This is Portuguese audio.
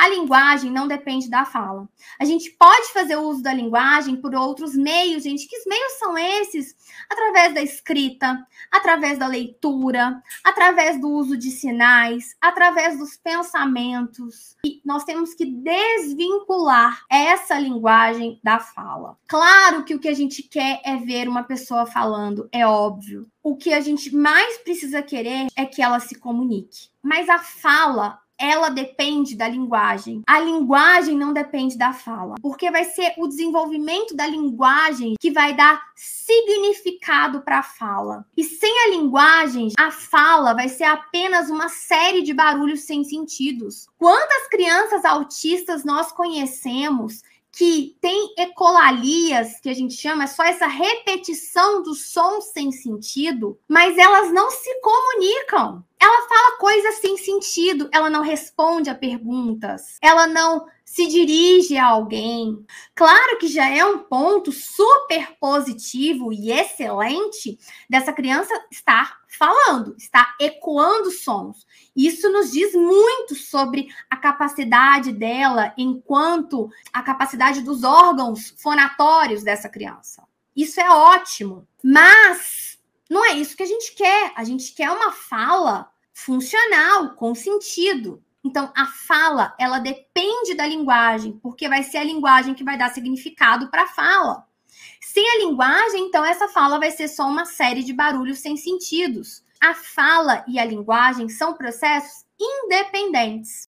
A linguagem não depende da fala. A gente pode fazer uso da linguagem por outros meios, gente. Que meios são esses? Através da escrita, através da leitura, através do uso de sinais, através dos pensamentos. E nós temos que desvincular essa linguagem da fala. Claro que o que a gente quer é ver uma pessoa falando, é óbvio. O que a gente mais precisa querer é que ela se comunique. Mas a fala ela depende da linguagem. A linguagem não depende da fala, porque vai ser o desenvolvimento da linguagem que vai dar significado para a fala. E sem a linguagem, a fala vai ser apenas uma série de barulhos sem sentidos. Quantas crianças autistas nós conhecemos que tem ecolalias, que a gente chama, é só essa repetição dos sons sem sentido, mas elas não se comunicam. Ela fala coisas sem sentido, ela não responde a perguntas, ela não se dirige a alguém. Claro que já é um ponto super positivo e excelente dessa criança estar falando, estar ecoando sons. Isso nos diz muito sobre a capacidade dela enquanto a capacidade dos órgãos fonatórios dessa criança. Isso é ótimo. Mas não é isso que a gente quer. A gente quer uma fala funcional, com sentido. Então, a fala, ela depende da linguagem, porque vai ser a linguagem que vai dar significado para a fala. Sem a linguagem, então, essa fala vai ser só uma série de barulhos sem sentidos. A fala e a linguagem são processos independentes.